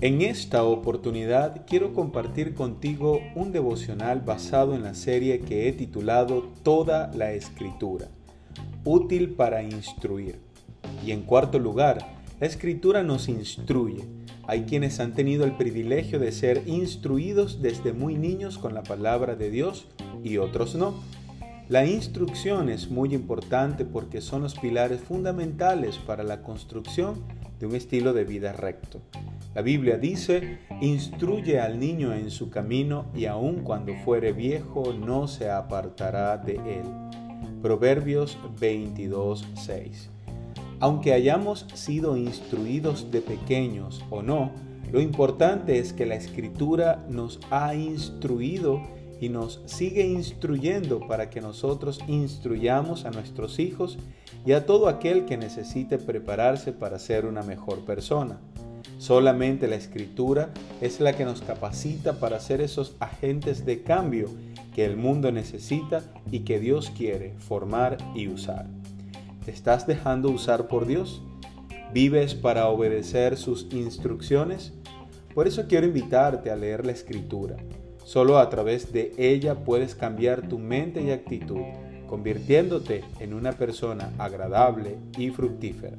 En esta oportunidad quiero compartir contigo un devocional basado en la serie que he titulado Toda la Escritura, útil para instruir. Y en cuarto lugar, la Escritura nos instruye. Hay quienes han tenido el privilegio de ser instruidos desde muy niños con la palabra de Dios y otros no. La instrucción es muy importante porque son los pilares fundamentales para la construcción de un estilo de vida recto. La Biblia dice, instruye al niño en su camino y aun cuando fuere viejo no se apartará de él. Proverbios 22:6. Aunque hayamos sido instruidos de pequeños o no, lo importante es que la escritura nos ha instruido y nos sigue instruyendo para que nosotros instruyamos a nuestros hijos y a todo aquel que necesite prepararse para ser una mejor persona. Solamente la escritura es la que nos capacita para ser esos agentes de cambio que el mundo necesita y que Dios quiere formar y usar. ¿Te estás dejando usar por Dios? ¿Vives para obedecer sus instrucciones? Por eso quiero invitarte a leer la escritura. Solo a través de ella puedes cambiar tu mente y actitud, convirtiéndote en una persona agradable y fructífera.